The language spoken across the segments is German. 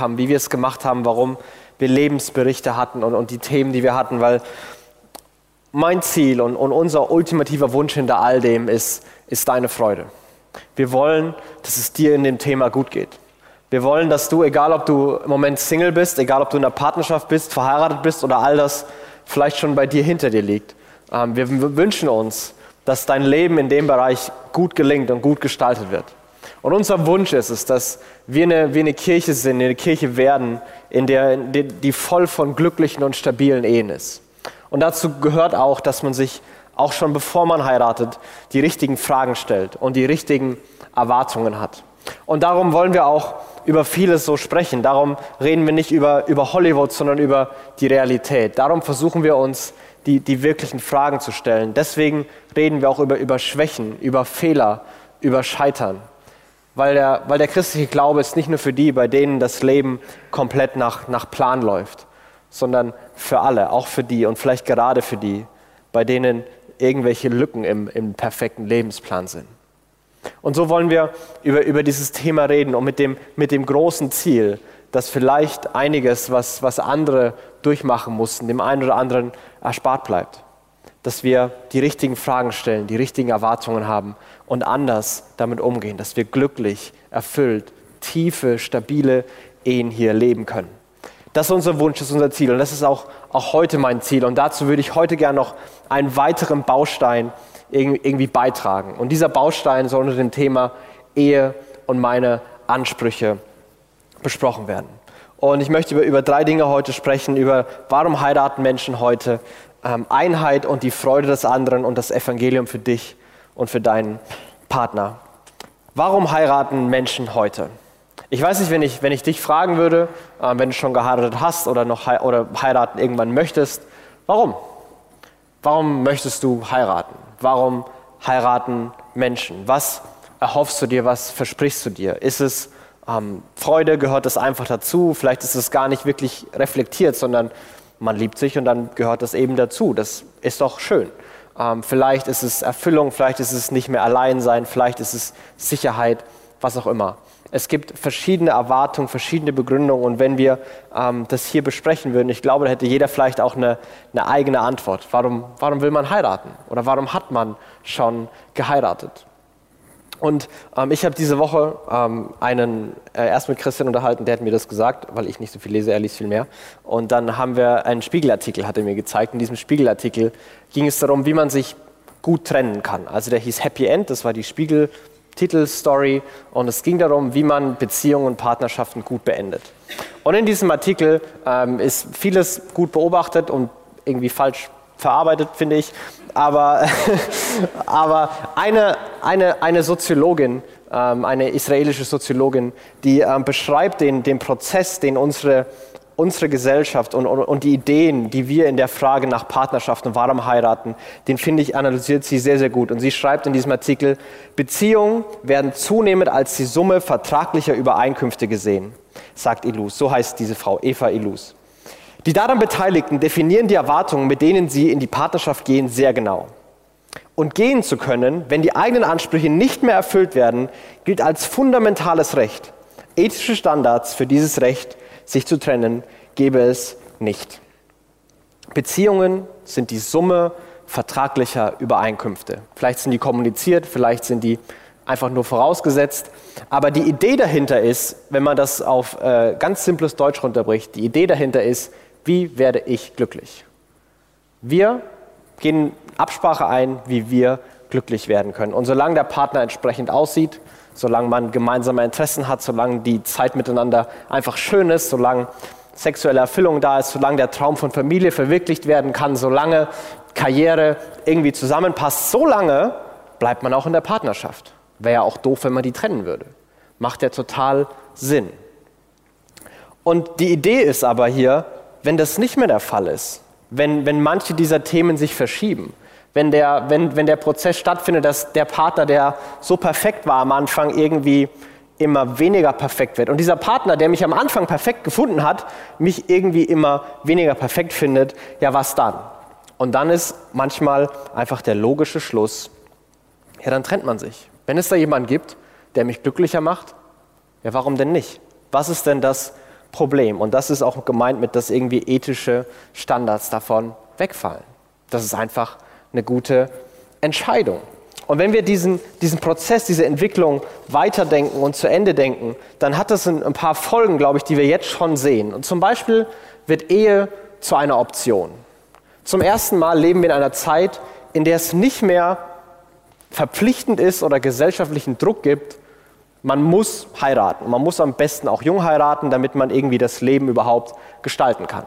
haben, wie wir es gemacht haben, warum wir Lebensberichte hatten und, und die Themen, die wir hatten, weil mein Ziel und, und unser ultimativer Wunsch hinter all dem ist, ist deine Freude. Wir wollen, dass es dir in dem Thema gut geht. Wir wollen, dass du, egal ob du im Moment Single bist, egal ob du in einer Partnerschaft bist, verheiratet bist oder all das vielleicht schon bei dir hinter dir liegt, ähm, wir wünschen uns, dass dein Leben in dem Bereich gut gelingt und gut gestaltet wird. Und unser Wunsch ist es, dass wir eine, wir eine Kirche sind, eine Kirche werden, in der, die voll von glücklichen und stabilen Ehen ist. Und dazu gehört auch, dass man sich auch schon bevor man heiratet, die richtigen Fragen stellt und die richtigen Erwartungen hat. Und darum wollen wir auch über vieles so sprechen. Darum reden wir nicht über, über Hollywood, sondern über die Realität. Darum versuchen wir uns, die, die wirklichen Fragen zu stellen. Deswegen reden wir auch über, über Schwächen, über Fehler, über Scheitern. Weil der, weil der christliche Glaube ist nicht nur für die, bei denen das Leben komplett nach, nach Plan läuft, sondern für alle, auch für die und vielleicht gerade für die, bei denen irgendwelche Lücken im, im perfekten Lebensplan sind. Und so wollen wir über, über dieses Thema reden und mit dem, mit dem großen Ziel, dass vielleicht einiges, was, was andere durchmachen mussten, dem einen oder anderen erspart bleibt. Dass wir die richtigen Fragen stellen, die richtigen Erwartungen haben und anders damit umgehen, dass wir glücklich, erfüllt, tiefe, stabile Ehen hier leben können. Das ist unser Wunsch, das ist unser Ziel und das ist auch, auch heute mein Ziel. Und dazu würde ich heute gerne noch einen weiteren Baustein irgendwie beitragen. Und dieser Baustein soll unter dem Thema Ehe und meine Ansprüche besprochen werden. Und ich möchte über, über drei Dinge heute sprechen, über warum heiraten Menschen heute, ähm, Einheit und die Freude des anderen und das Evangelium für dich und für deinen Partner. Warum heiraten Menschen heute? Ich weiß nicht, wenn ich, wenn ich dich fragen würde, äh, wenn du schon geheiratet hast oder noch he oder heiraten irgendwann möchtest, warum? Warum möchtest du heiraten? Warum heiraten Menschen? Was erhoffst du dir? Was versprichst du dir? Ist es ähm, Freude? Gehört das einfach dazu? Vielleicht ist es gar nicht wirklich reflektiert, sondern man liebt sich und dann gehört das eben dazu. Das ist doch schön. Ähm, vielleicht ist es Erfüllung, vielleicht ist es nicht mehr allein sein, vielleicht ist es Sicherheit, was auch immer. Es gibt verschiedene Erwartungen, verschiedene Begründungen und wenn wir ähm, das hier besprechen würden, ich glaube, da hätte jeder vielleicht auch eine, eine eigene Antwort. Warum, warum will man heiraten? Oder warum hat man schon geheiratet? Und ähm, ich habe diese Woche ähm, einen äh, erst mit Christian unterhalten, der hat mir das gesagt, weil ich nicht so viel lese, er liest viel mehr. Und dann haben wir einen Spiegelartikel, hat er mir gezeigt. In diesem Spiegelartikel ging es darum, wie man sich gut trennen kann. Also der hieß Happy End, das war die Spiegel Titelstory und es ging darum, wie man Beziehungen und Partnerschaften gut beendet. Und in diesem Artikel ähm, ist vieles gut beobachtet und irgendwie falsch verarbeitet, finde ich. Aber, aber eine, eine, eine Soziologin, ähm, eine israelische Soziologin, die ähm, beschreibt den, den Prozess, den unsere unsere Gesellschaft und, und, und, die Ideen, die wir in der Frage nach Partnerschaft und warum heiraten, den finde ich, analysiert sie sehr, sehr gut. Und sie schreibt in diesem Artikel, Beziehungen werden zunehmend als die Summe vertraglicher Übereinkünfte gesehen, sagt Ilus. So heißt diese Frau, Eva Ilus. Die daran Beteiligten definieren die Erwartungen, mit denen sie in die Partnerschaft gehen, sehr genau. Und gehen zu können, wenn die eigenen Ansprüche nicht mehr erfüllt werden, gilt als fundamentales Recht. Ethische Standards für dieses Recht sich zu trennen, gäbe es nicht. Beziehungen sind die Summe vertraglicher Übereinkünfte. Vielleicht sind die kommuniziert, vielleicht sind die einfach nur vorausgesetzt. Aber die Idee dahinter ist, wenn man das auf äh, ganz simples Deutsch runterbricht, die Idee dahinter ist, wie werde ich glücklich? Wir gehen Absprache ein, wie wir glücklich werden können. Und solange der Partner entsprechend aussieht, solange man gemeinsame Interessen hat, solange die Zeit miteinander einfach schön ist, solange sexuelle Erfüllung da ist, solange der Traum von Familie verwirklicht werden kann, solange Karriere irgendwie zusammenpasst, solange bleibt man auch in der Partnerschaft. Wäre ja auch doof, wenn man die trennen würde. Macht ja total Sinn. Und die Idee ist aber hier, wenn das nicht mehr der Fall ist, wenn, wenn manche dieser Themen sich verschieben, wenn der, wenn, wenn der Prozess stattfindet, dass der Partner, der so perfekt war am Anfang, irgendwie immer weniger perfekt wird. Und dieser Partner, der mich am Anfang perfekt gefunden hat, mich irgendwie immer weniger perfekt findet, ja was dann? Und dann ist manchmal einfach der logische Schluss, ja dann trennt man sich. Wenn es da jemanden gibt, der mich glücklicher macht, ja warum denn nicht? Was ist denn das Problem. Und das ist auch gemeint mit, dass irgendwie ethische Standards davon wegfallen. Das ist einfach eine gute Entscheidung. Und wenn wir diesen, diesen Prozess, diese Entwicklung weiterdenken und zu Ende denken, dann hat das ein, ein paar Folgen, glaube ich, die wir jetzt schon sehen. Und zum Beispiel wird Ehe zu einer Option. Zum ersten Mal leben wir in einer Zeit, in der es nicht mehr verpflichtend ist oder gesellschaftlichen Druck gibt, man muss heiraten. Man muss am besten auch jung heiraten, damit man irgendwie das Leben überhaupt gestalten kann.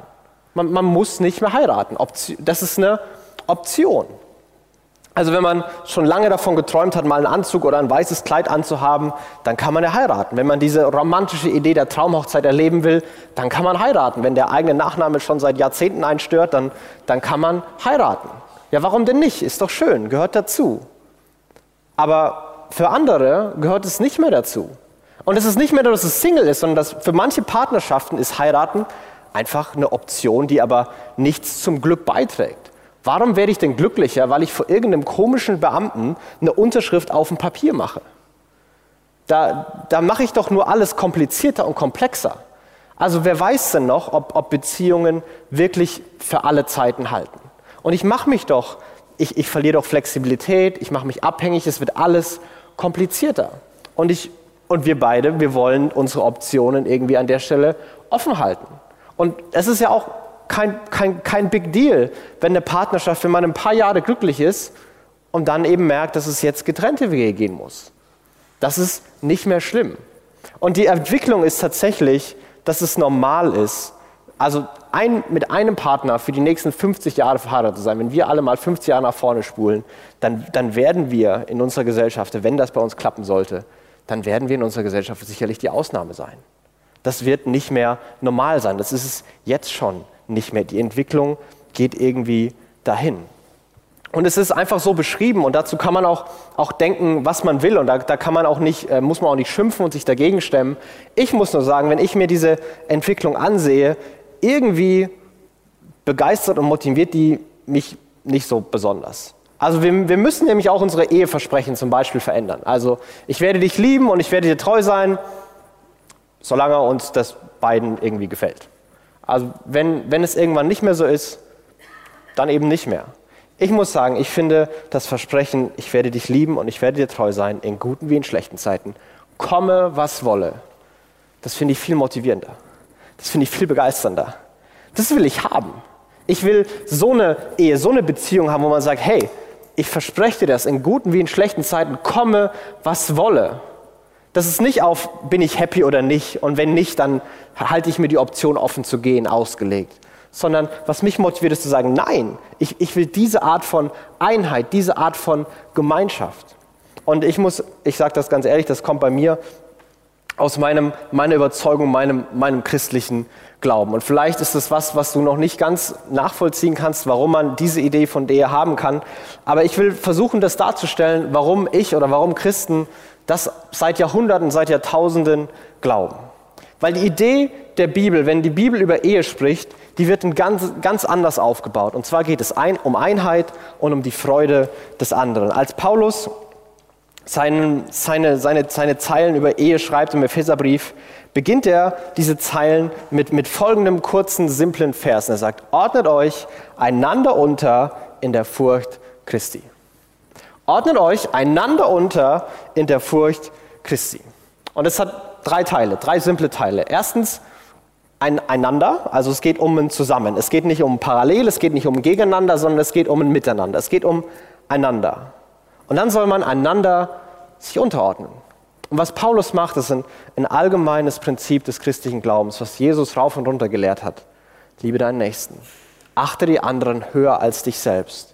Man, man muss nicht mehr heiraten. Das ist eine Option. Also wenn man schon lange davon geträumt hat, mal einen Anzug oder ein weißes Kleid anzuhaben, dann kann man ja heiraten. Wenn man diese romantische Idee der Traumhochzeit erleben will, dann kann man heiraten. Wenn der eigene Nachname schon seit Jahrzehnten einstört, dann, dann kann man heiraten. Ja, warum denn nicht? Ist doch schön, gehört dazu. Aber für andere gehört es nicht mehr dazu. Und es ist nicht mehr, dass es Single ist, sondern dass für manche Partnerschaften ist heiraten einfach eine Option, die aber nichts zum Glück beiträgt. Warum werde ich denn glücklicher, weil ich vor irgendeinem komischen Beamten eine Unterschrift auf dem Papier mache? Da, da mache ich doch nur alles komplizierter und komplexer. Also wer weiß denn noch, ob, ob Beziehungen wirklich für alle Zeiten halten? Und ich mache mich doch, ich, ich verliere doch Flexibilität, ich mache mich abhängig, es wird alles komplizierter. Und, ich, und wir beide, wir wollen unsere Optionen irgendwie an der Stelle offen halten. Und es ist ja auch kein, kein, kein Big Deal, wenn eine Partnerschaft, wenn man ein paar Jahre glücklich ist und dann eben merkt, dass es jetzt getrennte Wege gehen muss. Das ist nicht mehr schlimm. Und die Entwicklung ist tatsächlich, dass es normal ist, also ein, mit einem Partner für die nächsten 50 Jahre verheiratet zu sein. Wenn wir alle mal 50 Jahre nach vorne spulen, dann, dann werden wir in unserer Gesellschaft, wenn das bei uns klappen sollte, dann werden wir in unserer Gesellschaft sicherlich die Ausnahme sein. Das wird nicht mehr normal sein. Das ist es jetzt schon nicht mehr. Die Entwicklung geht irgendwie dahin. Und es ist einfach so beschrieben und dazu kann man auch, auch denken, was man will und da, da kann man auch nicht, äh, muss man auch nicht schimpfen und sich dagegen stemmen. Ich muss nur sagen, wenn ich mir diese Entwicklung ansehe, irgendwie begeistert und motiviert die mich nicht so besonders. Also wir, wir müssen nämlich auch unsere Eheversprechen zum Beispiel verändern. Also ich werde dich lieben und ich werde dir treu sein, solange uns das beiden irgendwie gefällt. Also wenn, wenn es irgendwann nicht mehr so ist, dann eben nicht mehr. Ich muss sagen, ich finde das Versprechen, ich werde dich lieben und ich werde dir treu sein, in guten wie in schlechten Zeiten, komme was wolle, das finde ich viel motivierender. Das finde ich viel begeisternder. Das will ich haben. Ich will so eine Ehe, so eine Beziehung haben, wo man sagt, hey, ich verspreche dir das, in guten wie in schlechten Zeiten, komme was wolle. Das ist nicht auf, bin ich happy oder nicht und wenn nicht, dann halte ich mir die Option offen zu gehen, ausgelegt. Sondern was mich motiviert, ist zu sagen, nein, ich, ich will diese Art von Einheit, diese Art von Gemeinschaft. Und ich muss, ich sage das ganz ehrlich, das kommt bei mir aus meinem, meiner Überzeugung, meinem, meinem christlichen Glauben. Und vielleicht ist es was, was du noch nicht ganz nachvollziehen kannst, warum man diese Idee von der haben kann. Aber ich will versuchen, das darzustellen, warum ich oder warum Christen das seit Jahrhunderten, seit Jahrtausenden glauben. Weil die Idee der Bibel, wenn die Bibel über Ehe spricht, die wird ganz, ganz anders aufgebaut. Und zwar geht es ein, um Einheit und um die Freude des anderen. Als Paulus seine, seine, seine, seine Zeilen über Ehe schreibt im Epheserbrief, beginnt er diese Zeilen mit, mit folgendem kurzen, simplen Vers. Er sagt, ordnet euch einander unter in der Furcht Christi. Ordnet euch einander unter in der Furcht Christi. Und es hat drei Teile, drei simple Teile. Erstens ein einander, also es geht um ein Zusammen. Es geht nicht um parallel, es geht nicht um gegeneinander, sondern es geht um ein Miteinander. Es geht um einander. Und dann soll man einander sich unterordnen. Und was Paulus macht, ist ein, ein allgemeines Prinzip des christlichen Glaubens, was Jesus rauf und runter gelehrt hat. Liebe deinen Nächsten. Achte die anderen höher als dich selbst.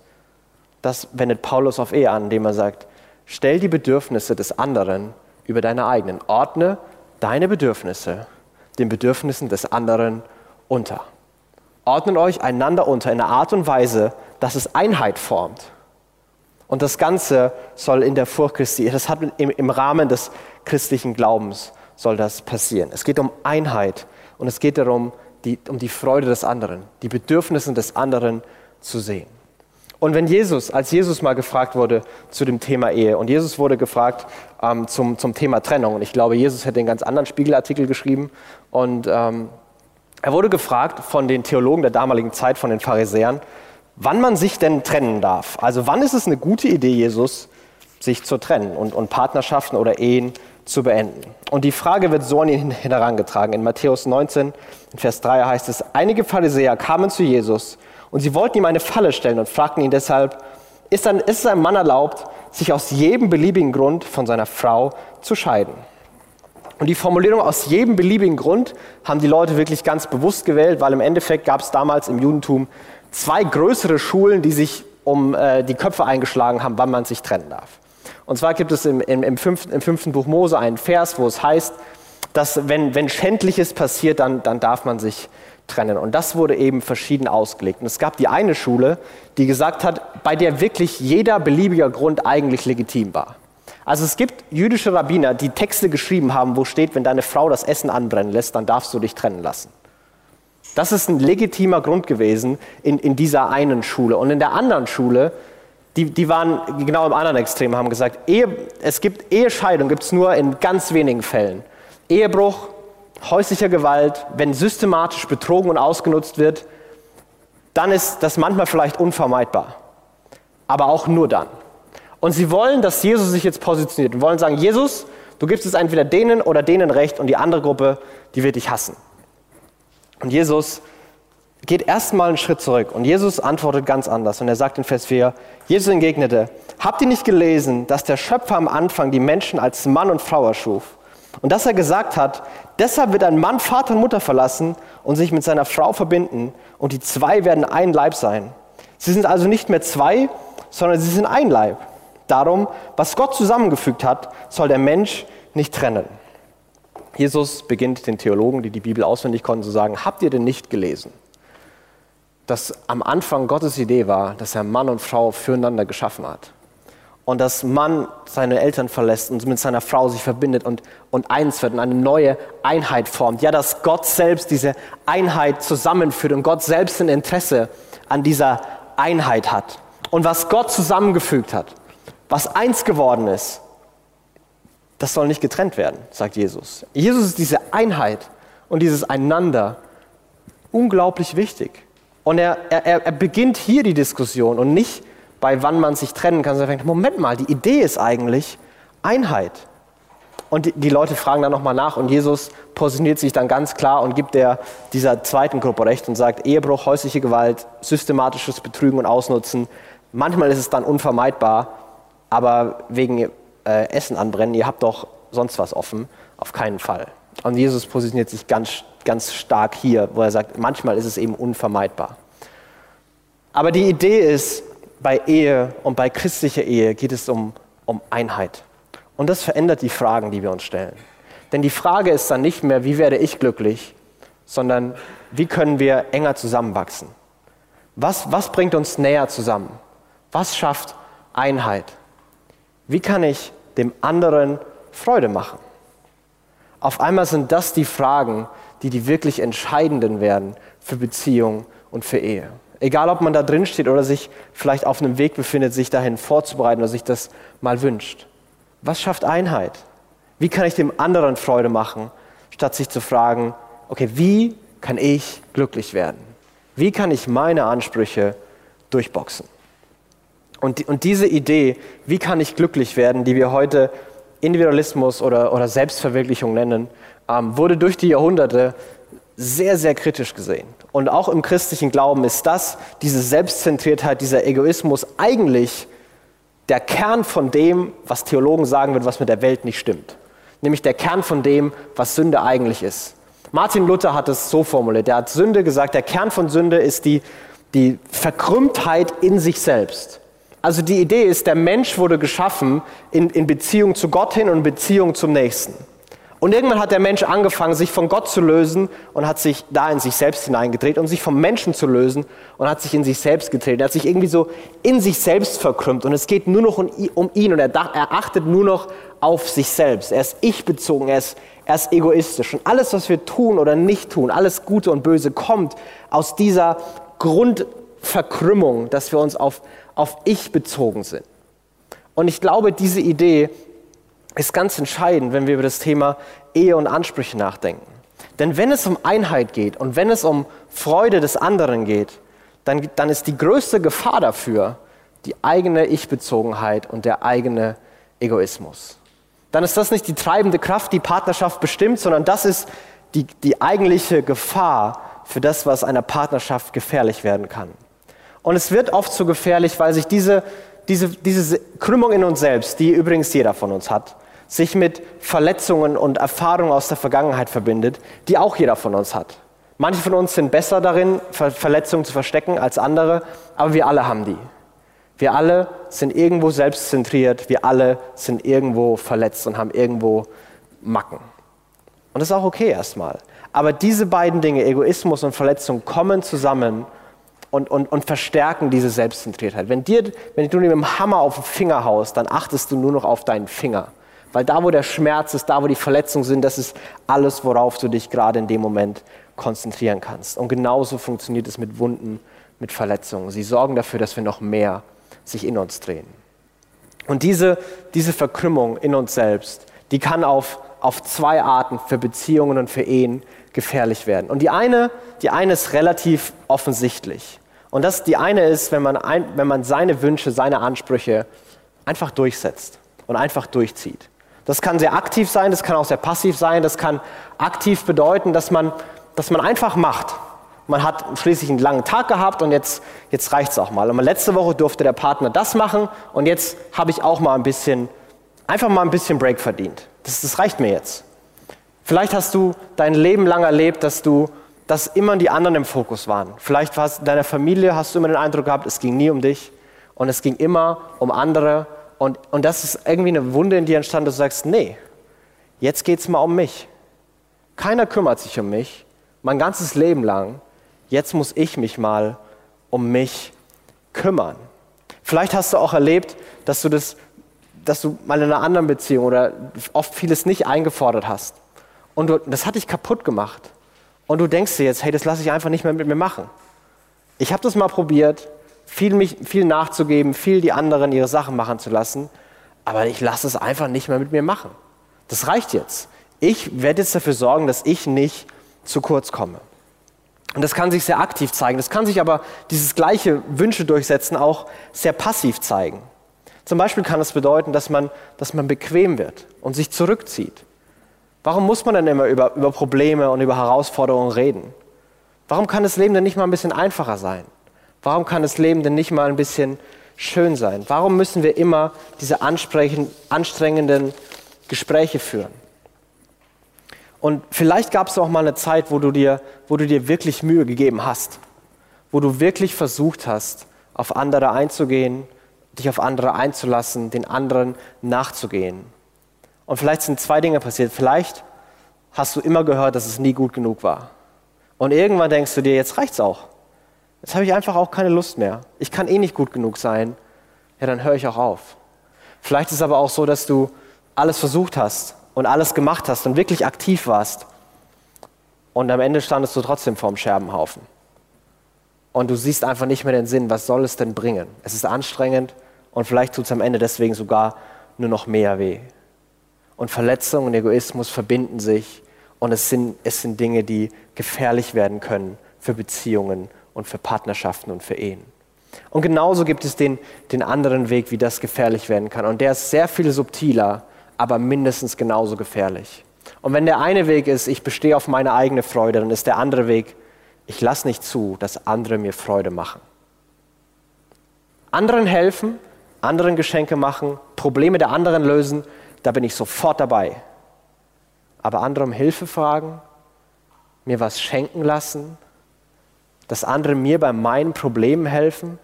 Das wendet Paulus auf Ehe an, indem er sagt, stell die Bedürfnisse des anderen über deine eigenen. Ordne deine Bedürfnisse den Bedürfnissen des anderen unter. Ordnet euch einander unter in einer Art und Weise, dass es Einheit formt. Und das Ganze soll in der Furcht Christi, das hat im, im Rahmen des christlichen Glaubens soll das passieren. Es geht um Einheit und es geht darum, die, um die Freude des anderen, die Bedürfnisse des anderen zu sehen. Und wenn Jesus, als Jesus mal gefragt wurde zu dem Thema Ehe, und Jesus wurde gefragt ähm, zum, zum Thema Trennung, und ich glaube, Jesus hätte einen ganz anderen Spiegelartikel geschrieben, und ähm, er wurde gefragt von den Theologen der damaligen Zeit, von den Pharisäern, wann man sich denn trennen darf. Also wann ist es eine gute Idee, Jesus, sich zu trennen und, und Partnerschaften oder Ehen zu beenden. Und die Frage wird so an ihn herangetragen. In Matthäus 19, in Vers 3 heißt es, einige Pharisäer kamen zu Jesus und sie wollten ihm eine Falle stellen und fragten ihn deshalb, ist, ein, ist es einem Mann erlaubt, sich aus jedem beliebigen Grund von seiner Frau zu scheiden? Und die Formulierung aus jedem beliebigen Grund haben die Leute wirklich ganz bewusst gewählt, weil im Endeffekt gab es damals im Judentum zwei größere Schulen, die sich um äh, die Köpfe eingeschlagen haben, wann man sich trennen darf. Und zwar gibt es im, im, im, fünften, im fünften Buch Mose einen Vers, wo es heißt, dass wenn, wenn Schändliches passiert, dann, dann darf man sich trennen. Und das wurde eben verschieden ausgelegt. Und es gab die eine Schule, die gesagt hat, bei der wirklich jeder beliebige Grund eigentlich legitim war. Also es gibt jüdische Rabbiner, die Texte geschrieben haben, wo steht, wenn deine Frau das Essen anbrennen lässt, dann darfst du dich trennen lassen. Das ist ein legitimer Grund gewesen in, in dieser einen Schule. Und in der anderen Schule, die, die waren genau im anderen Extrem, haben gesagt, Ehe, es gibt Ehescheidung, gibt es nur in ganz wenigen Fällen. Ehebruch, häuslicher Gewalt, wenn systematisch betrogen und ausgenutzt wird, dann ist das manchmal vielleicht unvermeidbar. Aber auch nur dann. Und sie wollen, dass Jesus sich jetzt positioniert und wollen sagen, Jesus, du gibst es entweder denen oder denen recht und die andere Gruppe, die wird dich hassen. Und Jesus geht erstmal einen Schritt zurück und Jesus antwortet ganz anders und er sagt in Vers 4, Jesus entgegnete, habt ihr nicht gelesen, dass der Schöpfer am Anfang die Menschen als Mann und Frau erschuf? Und dass er gesagt hat, deshalb wird ein Mann Vater und Mutter verlassen und sich mit seiner Frau verbinden und die zwei werden ein Leib sein. Sie sind also nicht mehr zwei, sondern sie sind ein Leib. Darum, was Gott zusammengefügt hat, soll der Mensch nicht trennen. Jesus beginnt den Theologen, die die Bibel auswendig konnten, zu sagen, habt ihr denn nicht gelesen, dass am Anfang Gottes Idee war, dass er Mann und Frau füreinander geschaffen hat? Und dass Mann seine Eltern verlässt und mit seiner Frau sich verbindet und, und eins wird und eine neue Einheit formt. Ja, dass Gott selbst diese Einheit zusammenführt und Gott selbst ein Interesse an dieser Einheit hat. Und was Gott zusammengefügt hat, was eins geworden ist, das soll nicht getrennt werden, sagt Jesus. Jesus ist diese Einheit und dieses Einander unglaublich wichtig. Und er, er, er beginnt hier die Diskussion und nicht bei wann man sich trennen kann, sondern er denkt, Moment mal, die Idee ist eigentlich Einheit. Und die, die Leute fragen dann nochmal nach und Jesus positioniert sich dann ganz klar und gibt der, dieser zweiten Gruppe Recht und sagt, Ehebruch, häusliche Gewalt, systematisches Betrügen und Ausnutzen. Manchmal ist es dann unvermeidbar, aber wegen äh, Essen anbrennen, ihr habt doch sonst was offen. Auf keinen Fall. Und Jesus positioniert sich ganz, ganz stark hier, wo er sagt, manchmal ist es eben unvermeidbar. Aber die Idee ist, bei Ehe und bei christlicher Ehe geht es um, um Einheit. Und das verändert die Fragen, die wir uns stellen. Denn die Frage ist dann nicht mehr, wie werde ich glücklich, sondern wie können wir enger zusammenwachsen? Was, was bringt uns näher zusammen? Was schafft Einheit? Wie kann ich dem anderen Freude machen? Auf einmal sind das die Fragen, die die wirklich entscheidenden werden für Beziehung und für Ehe. Egal, ob man da drin steht oder sich vielleicht auf einem Weg befindet, sich dahin vorzubereiten oder sich das mal wünscht. Was schafft Einheit? Wie kann ich dem anderen Freude machen, statt sich zu fragen, okay, wie kann ich glücklich werden? Wie kann ich meine Ansprüche durchboxen? Und, und diese Idee, wie kann ich glücklich werden, die wir heute Individualismus oder, oder Selbstverwirklichung nennen, ähm, wurde durch die Jahrhunderte sehr, sehr kritisch gesehen. Und auch im christlichen Glauben ist das, diese Selbstzentriertheit, dieser Egoismus eigentlich der Kern von dem, was Theologen sagen würden, was mit der Welt nicht stimmt. Nämlich der Kern von dem, was Sünde eigentlich ist. Martin Luther hat es so formuliert. Er hat Sünde gesagt, der Kern von Sünde ist die, die Verkrümmtheit in sich selbst. Also die Idee ist, der Mensch wurde geschaffen in, in Beziehung zu Gott hin und Beziehung zum Nächsten. Und irgendwann hat der Mensch angefangen, sich von Gott zu lösen und hat sich da in sich selbst hineingedreht und sich vom Menschen zu lösen und hat sich in sich selbst gedreht. Er hat sich irgendwie so in sich selbst verkrümmt und es geht nur noch um, ihn und er, er achtet nur noch auf sich selbst. Er ist ich-bezogen, er ist, er ist egoistisch. Und alles, was wir tun oder nicht tun, alles Gute und Böse kommt aus dieser Grundverkrümmung, dass wir uns auf auf ich bezogen sind. Und ich glaube, diese Idee ist ganz entscheidend, wenn wir über das Thema Ehe und Ansprüche nachdenken. Denn wenn es um Einheit geht und wenn es um Freude des anderen geht, dann, dann ist die größte Gefahr dafür die eigene Ich-Bezogenheit und der eigene Egoismus. Dann ist das nicht die treibende Kraft, die Partnerschaft bestimmt, sondern das ist die, die eigentliche Gefahr für das, was einer Partnerschaft gefährlich werden kann. Und es wird oft so gefährlich, weil sich diese, diese, diese Krümmung in uns selbst, die übrigens jeder von uns hat, sich mit Verletzungen und Erfahrungen aus der Vergangenheit verbindet, die auch jeder von uns hat. Manche von uns sind besser darin, Verletzungen zu verstecken als andere, aber wir alle haben die. Wir alle sind irgendwo selbstzentriert, wir alle sind irgendwo verletzt und haben irgendwo Macken. Und das ist auch okay erstmal. Aber diese beiden Dinge, Egoismus und Verletzung, kommen zusammen und, und, und verstärken diese Selbstzentriertheit. Wenn, dir, wenn du mit dem Hammer auf den Finger haust, dann achtest du nur noch auf deinen Finger. Weil da, wo der Schmerz ist, da, wo die Verletzungen sind, das ist alles, worauf du dich gerade in dem Moment konzentrieren kannst. Und genauso funktioniert es mit Wunden, mit Verletzungen. Sie sorgen dafür, dass wir noch mehr sich in uns drehen. Und diese, diese Verkrümmung in uns selbst, die kann auf, auf zwei Arten für Beziehungen und für Ehen gefährlich werden. Und die eine, die eine ist relativ offensichtlich. Und das, die eine ist, wenn man, ein, wenn man seine Wünsche, seine Ansprüche einfach durchsetzt und einfach durchzieht. Das kann sehr aktiv sein, das kann auch sehr passiv sein. Das kann aktiv bedeuten, dass man, dass man einfach macht. Man hat schließlich einen langen Tag gehabt und jetzt, jetzt reicht es auch mal. Und letzte Woche durfte der Partner das machen und jetzt habe ich auch mal ein bisschen, einfach mal ein bisschen Break verdient. Das, das reicht mir jetzt. Vielleicht hast du dein Leben lang erlebt, dass du, dass immer die anderen im Fokus waren. Vielleicht war es in deiner Familie, hast du immer den Eindruck gehabt, es ging nie um dich und es ging immer um andere und, und das ist irgendwie eine Wunde in dir entstanden, dass du sagst, nee, jetzt geht es mal um mich. Keiner kümmert sich um mich, mein ganzes Leben lang. Jetzt muss ich mich mal um mich kümmern. Vielleicht hast du auch erlebt, dass du das, dass du mal in einer anderen Beziehung oder oft vieles nicht eingefordert hast. Und du, das hat dich kaputt gemacht. Und du denkst dir jetzt, hey, das lasse ich einfach nicht mehr mit mir machen. Ich habe das mal probiert, viel, mich, viel nachzugeben, viel die anderen ihre Sachen machen zu lassen, aber ich lasse es einfach nicht mehr mit mir machen. Das reicht jetzt. Ich werde jetzt dafür sorgen, dass ich nicht zu kurz komme. Und das kann sich sehr aktiv zeigen. Das kann sich aber, dieses gleiche Wünsche durchsetzen, auch sehr passiv zeigen. Zum Beispiel kann es bedeuten, dass man, dass man bequem wird und sich zurückzieht. Warum muss man denn immer über, über Probleme und über Herausforderungen reden? Warum kann das Leben denn nicht mal ein bisschen einfacher sein? Warum kann das Leben denn nicht mal ein bisschen schön sein? Warum müssen wir immer diese anstrengenden Gespräche führen? Und vielleicht gab es auch mal eine Zeit, wo du, dir, wo du dir wirklich Mühe gegeben hast, wo du wirklich versucht hast, auf andere einzugehen, dich auf andere einzulassen, den anderen nachzugehen. Und vielleicht sind zwei Dinge passiert. Vielleicht hast du immer gehört, dass es nie gut genug war. Und irgendwann denkst du dir, jetzt reicht's auch. Jetzt habe ich einfach auch keine Lust mehr. Ich kann eh nicht gut genug sein. Ja, dann höre ich auch auf. Vielleicht ist es aber auch so, dass du alles versucht hast und alles gemacht hast und wirklich aktiv warst. Und am Ende standest du trotzdem vorm Scherbenhaufen. Und du siehst einfach nicht mehr den Sinn, was soll es denn bringen? Es ist anstrengend und vielleicht tut es am Ende deswegen sogar nur noch mehr weh. Und Verletzung und Egoismus verbinden sich und es sind, es sind Dinge, die gefährlich werden können für Beziehungen und für Partnerschaften und für Ehen. Und genauso gibt es den, den anderen Weg, wie das gefährlich werden kann. Und der ist sehr viel subtiler, aber mindestens genauso gefährlich. Und wenn der eine Weg ist, ich bestehe auf meine eigene Freude, dann ist der andere Weg, ich lasse nicht zu, dass andere mir Freude machen. Anderen helfen, anderen Geschenke machen, Probleme der anderen lösen, da bin ich sofort dabei. Aber anderem Hilfe fragen, mir was schenken lassen, dass andere mir bei meinen Problemen helfen,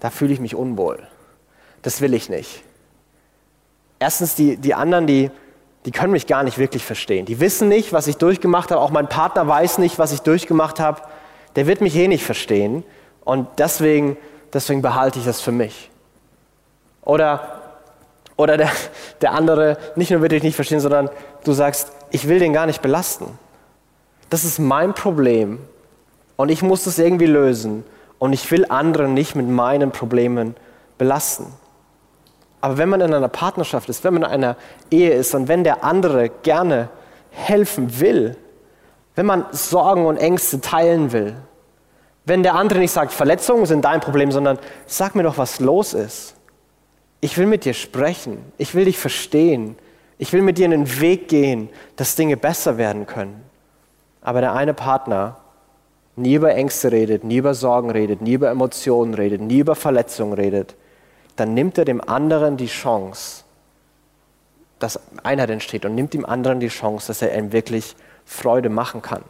da fühle ich mich unwohl. Das will ich nicht. Erstens, die, die anderen, die, die können mich gar nicht wirklich verstehen. Die wissen nicht, was ich durchgemacht habe. Auch mein Partner weiß nicht, was ich durchgemacht habe. Der wird mich eh nicht verstehen. Und deswegen, deswegen behalte ich das für mich. Oder, oder der, der andere, nicht nur wird dich nicht verstehen, sondern du sagst, ich will den gar nicht belasten. Das ist mein Problem und ich muss das irgendwie lösen. und ich will andere nicht mit meinen Problemen belasten. Aber wenn man in einer Partnerschaft ist, wenn man in einer Ehe ist und wenn der andere gerne helfen will, wenn man Sorgen und Ängste teilen will, wenn der andere nicht sagt, Verletzungen sind dein Problem, sondern sag mir doch, was los ist. Ich will mit dir sprechen, ich will dich verstehen, ich will mit dir einen Weg gehen, dass Dinge besser werden können. Aber der eine Partner nie über Ängste redet, nie über Sorgen redet, nie über Emotionen redet, nie über Verletzungen redet, dann nimmt er dem anderen die Chance, dass Einheit entsteht und nimmt dem anderen die Chance, dass er ihm wirklich Freude machen kann.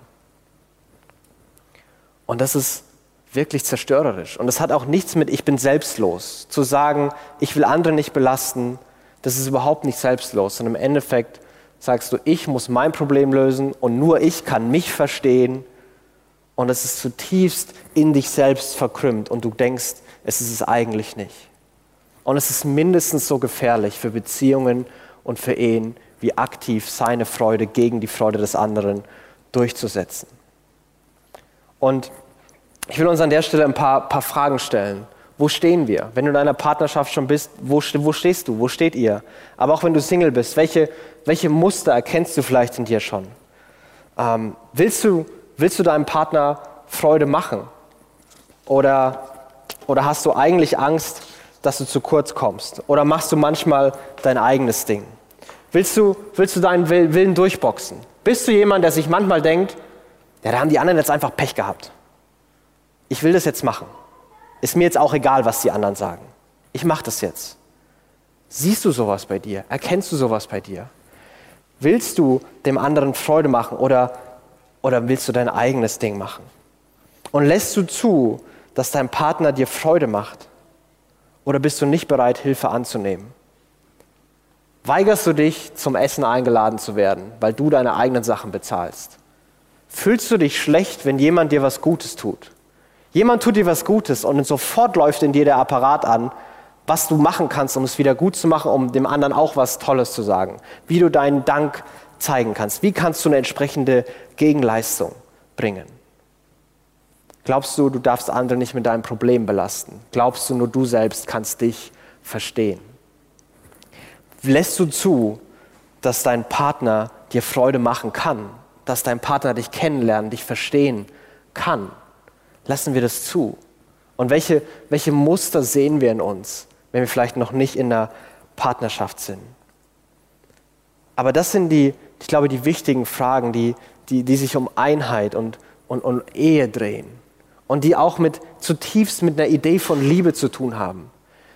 Und das ist wirklich zerstörerisch. Und das hat auch nichts mit ich bin selbstlos. Zu sagen, ich will andere nicht belasten, das ist überhaupt nicht selbstlos. Und im Endeffekt sagst du, ich muss mein Problem lösen und nur ich kann mich verstehen. Und es ist zutiefst in dich selbst verkrümmt und du denkst, es ist es eigentlich nicht. Und es ist mindestens so gefährlich für Beziehungen und für Ehen, wie aktiv seine Freude gegen die Freude des anderen durchzusetzen. Und ich will uns an der Stelle ein paar, paar Fragen stellen. Wo stehen wir? Wenn du in einer Partnerschaft schon bist, wo, wo stehst du? Wo steht ihr? Aber auch wenn du Single bist, welche, welche Muster erkennst du vielleicht in dir schon? Ähm, willst, du, willst du deinem Partner Freude machen? Oder, oder hast du eigentlich Angst, dass du zu kurz kommst? Oder machst du manchmal dein eigenes Ding? Willst du, willst du deinen Willen durchboxen? Bist du jemand, der sich manchmal denkt, ja, da haben die anderen jetzt einfach Pech gehabt. Ich will das jetzt machen. Ist mir jetzt auch egal, was die anderen sagen. Ich mache das jetzt. Siehst du sowas bei dir? Erkennst du sowas bei dir? Willst du dem anderen Freude machen oder, oder willst du dein eigenes Ding machen? Und lässt du zu, dass dein Partner dir Freude macht? Oder bist du nicht bereit, Hilfe anzunehmen? Weigerst du dich, zum Essen eingeladen zu werden, weil du deine eigenen Sachen bezahlst? Fühlst du dich schlecht, wenn jemand dir was Gutes tut? Jemand tut dir was Gutes und sofort läuft in dir der Apparat an, was du machen kannst, um es wieder gut zu machen, um dem anderen auch was Tolles zu sagen. Wie du deinen Dank zeigen kannst. Wie kannst du eine entsprechende Gegenleistung bringen? Glaubst du, du darfst andere nicht mit deinem Problem belasten? Glaubst du, nur du selbst kannst dich verstehen? Lässt du zu, dass dein Partner dir Freude machen kann? Dass dein Partner dich kennenlernen, dich verstehen kann? Lassen wir das zu? Und welche, welche Muster sehen wir in uns, wenn wir vielleicht noch nicht in einer Partnerschaft sind? Aber das sind die, ich glaube, die wichtigen Fragen, die, die, die sich um Einheit und, und, und Ehe drehen und die auch mit zutiefst mit einer Idee von Liebe zu tun haben.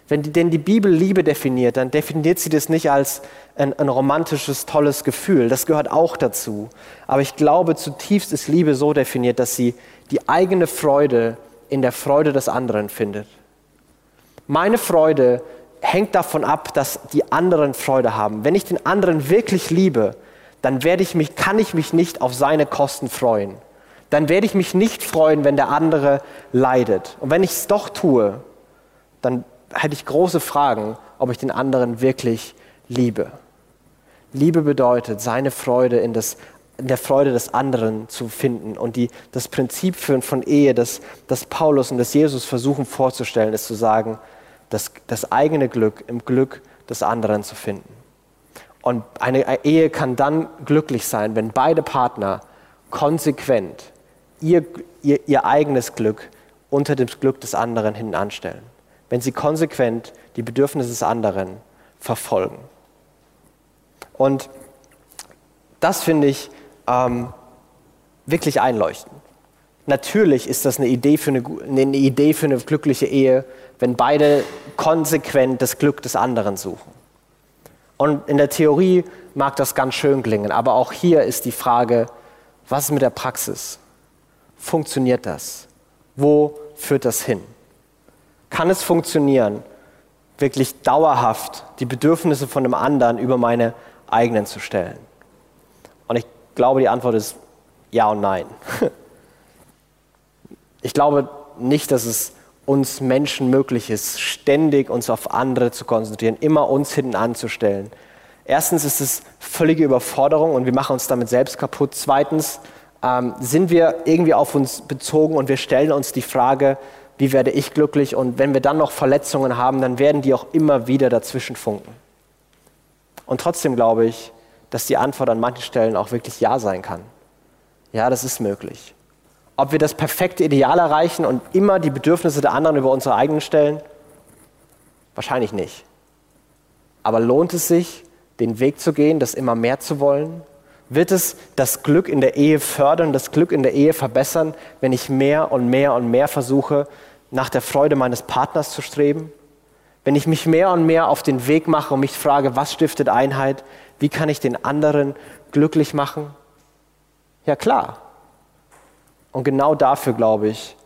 Wenn die, denn die Bibel Liebe definiert, dann definiert sie das nicht als ein, ein, romantisches, tolles Gefühl. Das gehört auch dazu. Aber ich glaube, zutiefst ist Liebe so definiert, dass sie die eigene Freude in der Freude des anderen findet. Meine Freude hängt davon ab, dass die anderen Freude haben. Wenn ich den anderen wirklich liebe, dann werde ich mich, kann ich mich nicht auf seine Kosten freuen dann werde ich mich nicht freuen, wenn der andere leidet. Und wenn ich es doch tue, dann hätte ich große Fragen, ob ich den anderen wirklich liebe. Liebe bedeutet, seine Freude in, das, in der Freude des anderen zu finden. Und die, das Prinzip von, von Ehe, das, das Paulus und das Jesus versuchen vorzustellen, ist zu sagen, das, das eigene Glück im Glück des anderen zu finden. Und eine Ehe kann dann glücklich sein, wenn beide Partner konsequent ihr, ihr, ihr eigenes Glück unter dem Glück des anderen hinten anstellen. Wenn sie konsequent die Bedürfnisse des anderen verfolgen. Und das finde ich ähm, wirklich einleuchtend. Natürlich ist das eine Idee, für eine, eine Idee für eine glückliche Ehe, wenn beide konsequent das Glück des anderen suchen. Und in der Theorie mag das ganz schön klingen, aber auch hier ist die Frage, was ist mit der Praxis? funktioniert das? Wo führt das hin? Kann es funktionieren, wirklich dauerhaft die Bedürfnisse von einem anderen über meine eigenen zu stellen? Und ich glaube, die Antwort ist ja und nein. Ich glaube nicht, dass es uns Menschen möglich ist, ständig uns auf andere zu konzentrieren, immer uns hinten anzustellen. Erstens ist es völlige Überforderung und wir machen uns damit selbst kaputt. Zweitens ähm, sind wir irgendwie auf uns bezogen und wir stellen uns die Frage, wie werde ich glücklich und wenn wir dann noch Verletzungen haben, dann werden die auch immer wieder dazwischen funken. Und trotzdem glaube ich, dass die Antwort an manchen Stellen auch wirklich Ja sein kann. Ja, das ist möglich. Ob wir das perfekte Ideal erreichen und immer die Bedürfnisse der anderen über unsere eigenen stellen? Wahrscheinlich nicht. Aber lohnt es sich, den Weg zu gehen, das immer mehr zu wollen? Wird es das Glück in der Ehe fördern, das Glück in der Ehe verbessern, wenn ich mehr und mehr und mehr versuche, nach der Freude meines Partners zu streben? Wenn ich mich mehr und mehr auf den Weg mache und mich frage, was stiftet Einheit? Wie kann ich den anderen glücklich machen? Ja klar. Und genau dafür, glaube ich,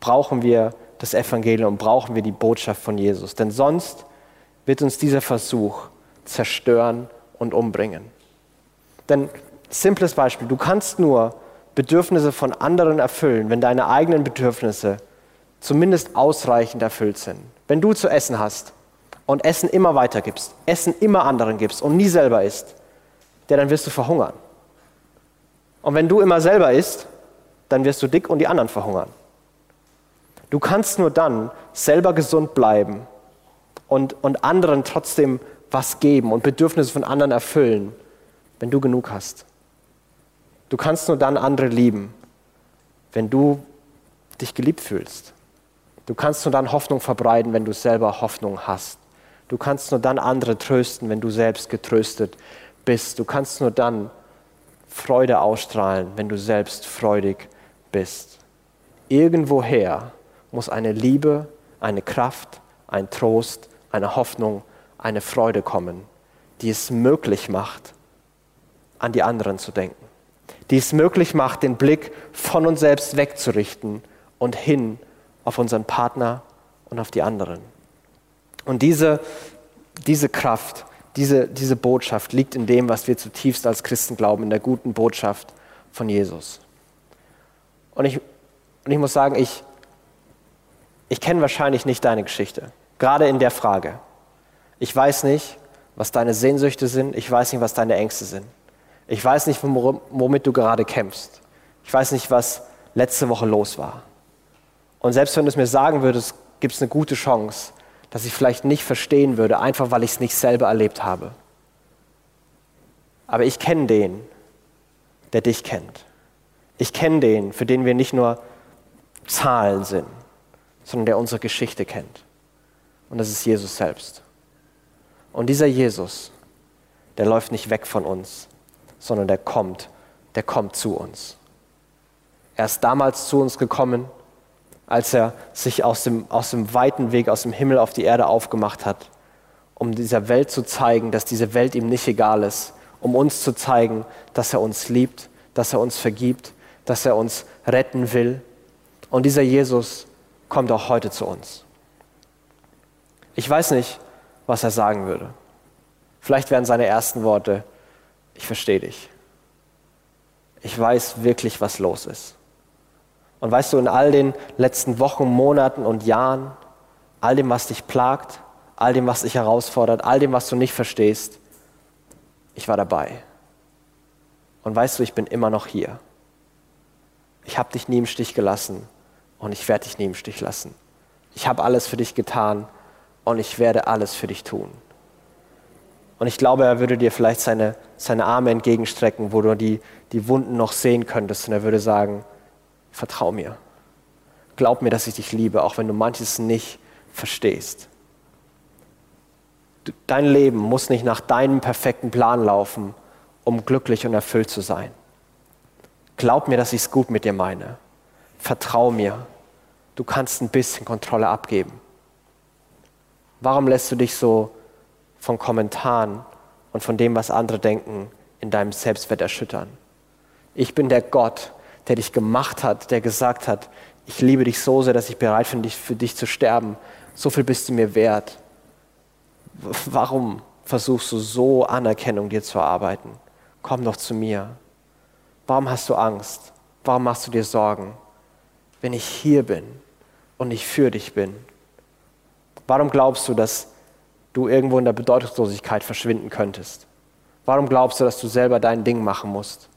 brauchen wir das Evangelium, brauchen wir die Botschaft von Jesus. Denn sonst wird uns dieser Versuch zerstören und umbringen. Denn simples Beispiel, du kannst nur Bedürfnisse von anderen erfüllen, wenn deine eigenen Bedürfnisse zumindest ausreichend erfüllt sind. Wenn du zu essen hast und Essen immer weitergibst, Essen immer anderen gibst und nie selber isst, ja, dann wirst du verhungern. Und wenn du immer selber isst, dann wirst du dick und die anderen verhungern. Du kannst nur dann selber gesund bleiben und, und anderen trotzdem was geben und Bedürfnisse von anderen erfüllen, wenn du genug hast. Du kannst nur dann andere lieben, wenn du dich geliebt fühlst. Du kannst nur dann Hoffnung verbreiten, wenn du selber Hoffnung hast. Du kannst nur dann andere trösten, wenn du selbst getröstet bist. Du kannst nur dann Freude ausstrahlen, wenn du selbst freudig bist. Irgendwoher muss eine Liebe, eine Kraft, ein Trost, eine Hoffnung, eine Freude kommen, die es möglich macht, an die anderen zu denken, die es möglich macht, den Blick von uns selbst wegzurichten und hin auf unseren Partner und auf die anderen. Und diese, diese Kraft, diese, diese Botschaft liegt in dem, was wir zutiefst als Christen glauben, in der guten Botschaft von Jesus. Und ich, und ich muss sagen, ich, ich kenne wahrscheinlich nicht deine Geschichte, gerade in der Frage. Ich weiß nicht, was deine Sehnsüchte sind, ich weiß nicht, was deine Ängste sind. Ich weiß nicht, womit du gerade kämpfst. Ich weiß nicht, was letzte Woche los war. Und selbst wenn du es mir sagen würdest, gibt es eine gute Chance, dass ich vielleicht nicht verstehen würde, einfach weil ich es nicht selber erlebt habe. Aber ich kenne den, der dich kennt. Ich kenne den, für den wir nicht nur Zahlen sind, sondern der unsere Geschichte kennt. Und das ist Jesus selbst. Und dieser Jesus, der läuft nicht weg von uns, sondern der kommt, der kommt zu uns. Er ist damals zu uns gekommen, als er sich aus dem, aus dem weiten Weg, aus dem Himmel auf die Erde aufgemacht hat, um dieser Welt zu zeigen, dass diese Welt ihm nicht egal ist, um uns zu zeigen, dass er uns liebt, dass er uns vergibt, dass er uns retten will. Und dieser Jesus kommt auch heute zu uns. Ich weiß nicht, was er sagen würde. Vielleicht wären seine ersten Worte, ich verstehe dich. Ich weiß wirklich, was los ist. Und weißt du, in all den letzten Wochen, Monaten und Jahren, all dem, was dich plagt, all dem, was dich herausfordert, all dem, was du nicht verstehst, ich war dabei. Und weißt du, ich bin immer noch hier ich habe dich nie im Stich gelassen und ich werde dich nie im Stich lassen. Ich habe alles für dich getan und ich werde alles für dich tun. Und ich glaube, er würde dir vielleicht seine, seine Arme entgegenstrecken, wo du die, die Wunden noch sehen könntest. Und er würde sagen, vertrau mir. Glaub mir, dass ich dich liebe, auch wenn du manches nicht verstehst. Dein Leben muss nicht nach deinem perfekten Plan laufen, um glücklich und erfüllt zu sein. Glaub mir, dass ich es gut mit dir meine. Vertrau mir. Du kannst ein bisschen Kontrolle abgeben. Warum lässt du dich so von Kommentaren und von dem, was andere denken, in deinem Selbstwert erschüttern? Ich bin der Gott, der dich gemacht hat, der gesagt hat, ich liebe dich so sehr, dass ich bereit bin, für dich zu sterben. So viel bist du mir wert. Warum versuchst du so Anerkennung dir zu erarbeiten? Komm doch zu mir. Warum hast du Angst? Warum machst du dir Sorgen, wenn ich hier bin und ich für dich bin? Warum glaubst du, dass du irgendwo in der Bedeutungslosigkeit verschwinden könntest? Warum glaubst du, dass du selber dein Ding machen musst?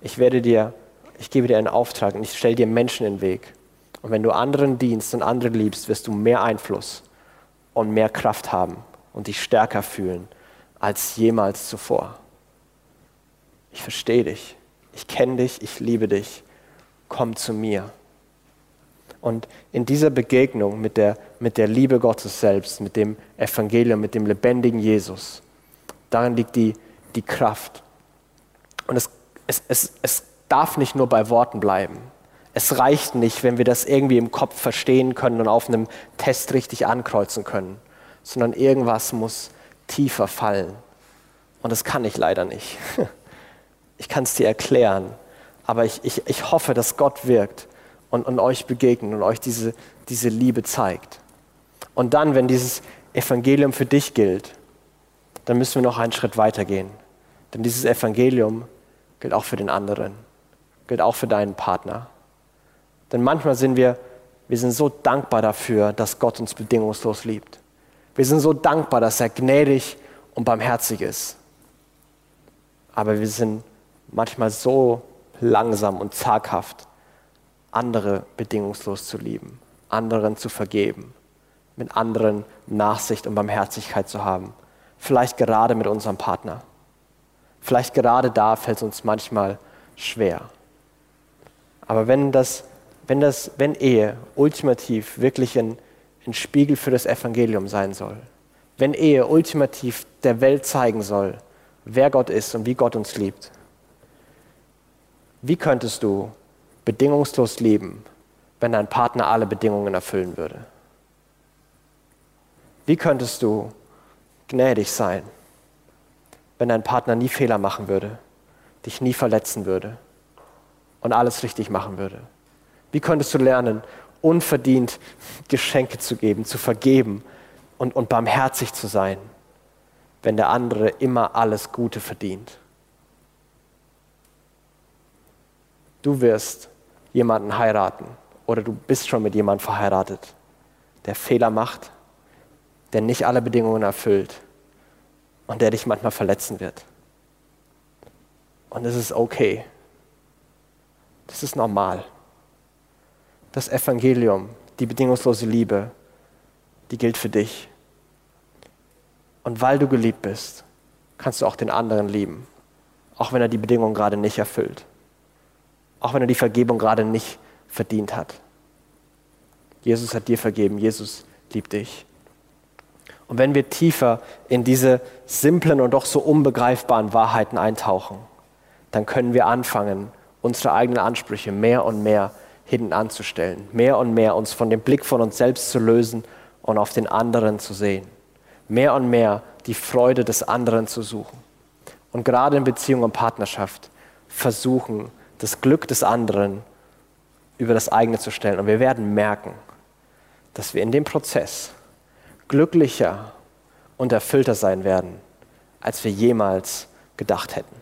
Ich werde dir, ich gebe dir einen Auftrag und ich stelle dir Menschen in den Weg. Und wenn du anderen dienst und andere liebst, wirst du mehr Einfluss und mehr Kraft haben und dich stärker fühlen als jemals zuvor. Ich verstehe dich, ich kenne dich, ich liebe dich, komm zu mir. Und in dieser Begegnung mit der, mit der Liebe Gottes selbst, mit dem Evangelium, mit dem lebendigen Jesus, darin liegt die, die Kraft. Und es, es, es, es darf nicht nur bei Worten bleiben. Es reicht nicht, wenn wir das irgendwie im Kopf verstehen können und auf einem Test richtig ankreuzen können, sondern irgendwas muss tiefer fallen. Und das kann ich leider nicht. Ich kann es dir erklären, aber ich, ich, ich hoffe, dass Gott wirkt und, und euch begegnet und euch diese, diese Liebe zeigt. Und dann, wenn dieses Evangelium für dich gilt, dann müssen wir noch einen Schritt weiter gehen. Denn dieses Evangelium gilt auch für den anderen, gilt auch für deinen Partner. Denn manchmal sind wir, wir sind so dankbar dafür, dass Gott uns bedingungslos liebt. Wir sind so dankbar, dass er gnädig und barmherzig ist. Aber wir sind manchmal so langsam und zaghaft, andere bedingungslos zu lieben, anderen zu vergeben, mit anderen Nachsicht und Barmherzigkeit zu haben. Vielleicht gerade mit unserem Partner. Vielleicht gerade da fällt es uns manchmal schwer. Aber wenn das wenn, das, wenn Ehe ultimativ wirklich ein, ein Spiegel für das Evangelium sein soll, wenn Ehe ultimativ der Welt zeigen soll, wer Gott ist und wie Gott uns liebt, wie könntest du bedingungslos lieben, wenn dein Partner alle Bedingungen erfüllen würde? Wie könntest du gnädig sein, wenn dein Partner nie Fehler machen würde, dich nie verletzen würde und alles richtig machen würde? Wie könntest du lernen, unverdient Geschenke zu geben, zu vergeben und, und barmherzig zu sein, wenn der andere immer alles Gute verdient? Du wirst jemanden heiraten oder du bist schon mit jemandem verheiratet, der Fehler macht, der nicht alle Bedingungen erfüllt und der dich manchmal verletzen wird. Und es ist okay. Das ist normal das Evangelium, die bedingungslose Liebe, die gilt für dich. Und weil du geliebt bist, kannst du auch den anderen lieben, auch wenn er die Bedingungen gerade nicht erfüllt, auch wenn er die Vergebung gerade nicht verdient hat. Jesus hat dir vergeben, Jesus liebt dich. Und wenn wir tiefer in diese simplen und doch so unbegreifbaren Wahrheiten eintauchen, dann können wir anfangen, unsere eigenen Ansprüche mehr und mehr hinten anzustellen, mehr und mehr uns von dem Blick von uns selbst zu lösen und auf den anderen zu sehen, mehr und mehr die Freude des anderen zu suchen. Und gerade in Beziehung und Partnerschaft versuchen, das Glück des anderen über das eigene zu stellen. Und wir werden merken, dass wir in dem Prozess glücklicher und erfüllter sein werden, als wir jemals gedacht hätten.